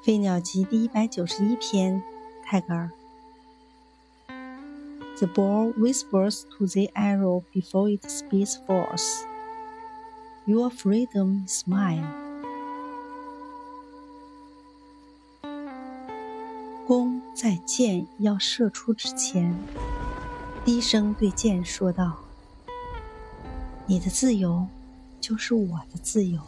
《飞鸟集》第一百九十一篇，泰戈尔。The ball whispers to the arrow before it speeds forth. Your freedom is mine. 弓在箭要射出之前，低声对箭说道：“你的自由，就是我的自由。”